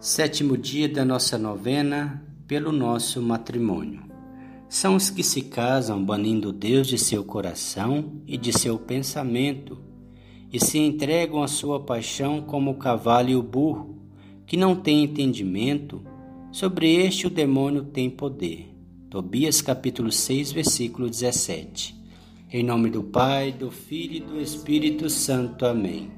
Sétimo dia da nossa novena pelo nosso matrimônio. São os que se casam banindo Deus de seu coração e de seu pensamento, e se entregam à sua paixão como o cavalo e o burro, que não têm entendimento, sobre este o demônio tem poder. Tobias capítulo 6, versículo 17. Em nome do Pai, do Filho e do Espírito Santo. Amém.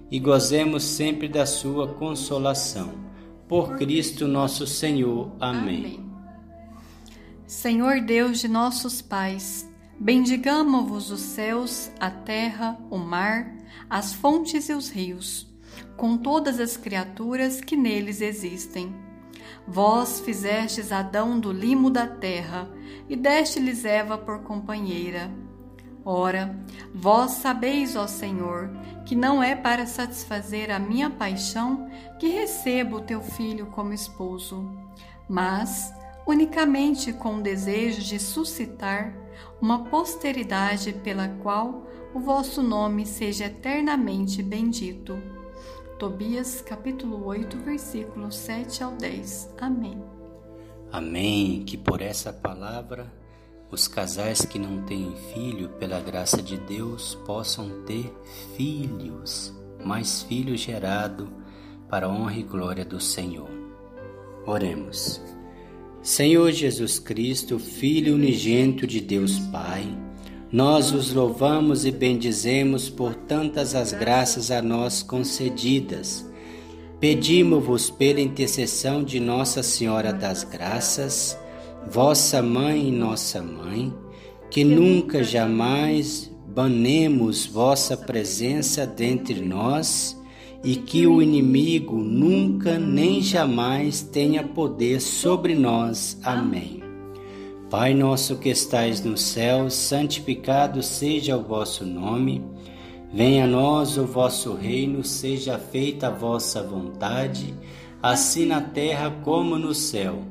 e gozemos sempre da sua consolação. Por Cristo nosso Senhor. Amém. Senhor Deus de nossos pais, bendigamos-vos os céus, a terra, o mar, as fontes e os rios, com todas as criaturas que neles existem. Vós fizestes Adão do limo da terra e deste-lhes Eva por companheira. Ora, vós sabeis, ó Senhor, que não é para satisfazer a minha paixão que recebo o teu filho como esposo, mas unicamente com o desejo de suscitar uma posteridade pela qual o vosso nome seja eternamente bendito. Tobias capítulo 8, versículos 7 ao 10. Amém. Amém. Que por essa palavra os casais que não têm filho, pela graça de Deus, possam ter filhos, mais filhos gerados para a honra e glória do Senhor. Oremos. Senhor Jesus Cristo, Filho unigênito de Deus Pai, nós os louvamos e bendizemos por tantas as graças a nós concedidas. Pedimos-vos pela intercessão de Nossa Senhora das Graças, vossa mãe e nossa mãe, que nunca jamais banemos vossa presença dentre nós e que o inimigo nunca nem jamais tenha poder sobre nós. Amém. Pai nosso que estais no céu, santificado seja o vosso nome. Venha a nós o vosso reino, seja feita a vossa vontade, assim na terra como no céu.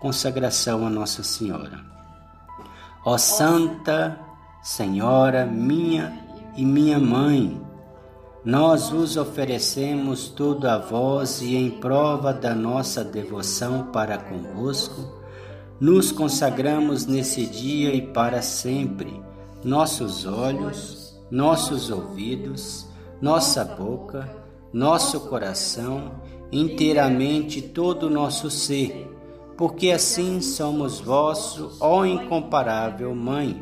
consagração a Nossa Senhora. Ó Santa Senhora, minha e minha mãe, nós vos oferecemos tudo a vós e em prova da nossa devoção para convosco, nos consagramos nesse dia e para sempre nossos olhos, nossos ouvidos, nossa boca, nosso coração, inteiramente todo o nosso ser porque assim somos vosso, ó incomparável Mãe.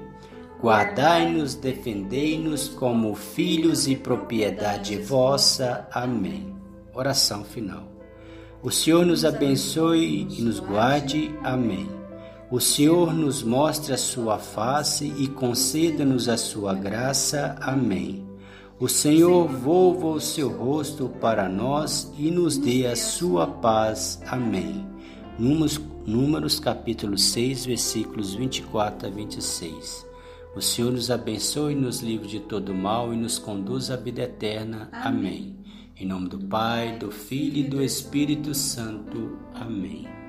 Guardai-nos, defendei-nos como filhos e propriedade vossa. Amém. Oração final. O Senhor nos abençoe e nos guarde. Amém. O Senhor nos mostre a sua face e conceda-nos a sua graça. Amém. O Senhor volva o seu rosto para nós e nos dê a sua paz. Amém. Números, Números capítulo 6, versículos 24 a 26. O Senhor nos abençoe e nos livre de todo mal e nos conduz à vida eterna. Amém. Amém. Em nome do Pai, do Filho e do Espírito Santo. Amém.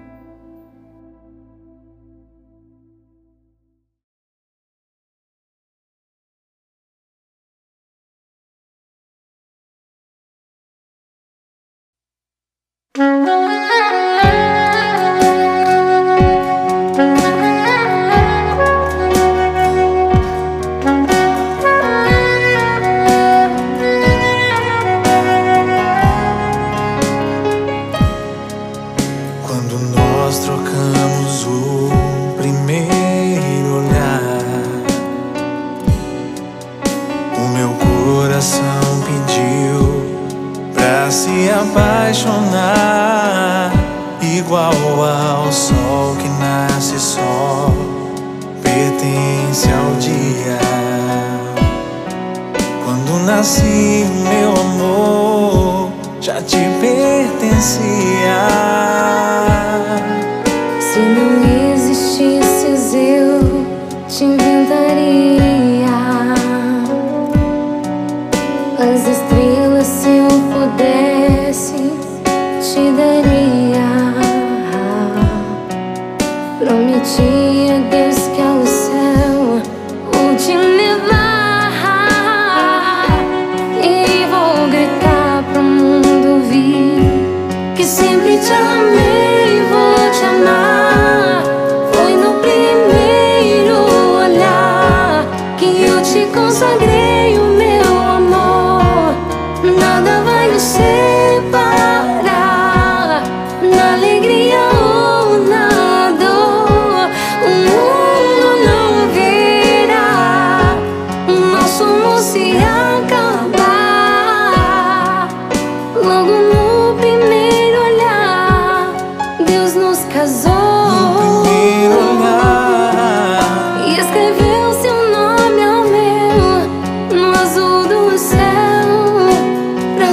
assim, meu amor já te pertencia.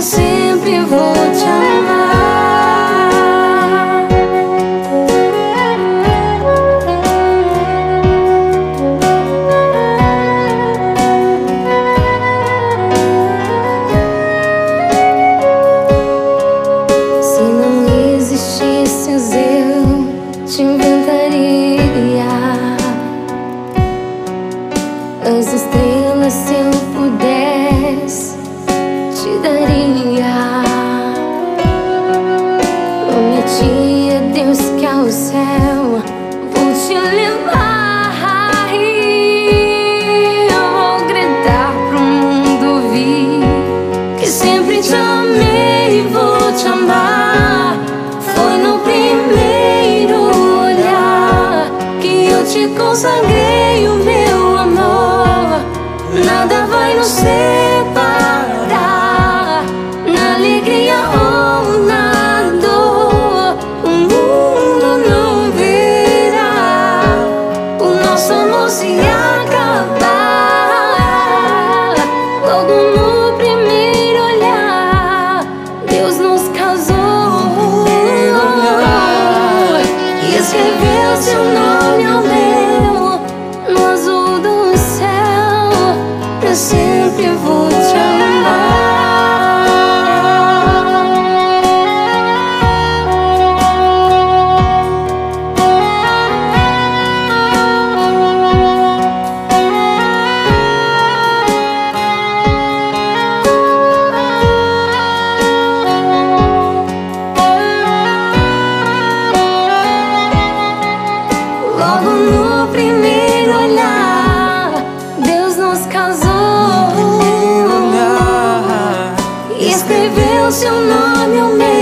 sempre vou te amar. living seu nome, o meu.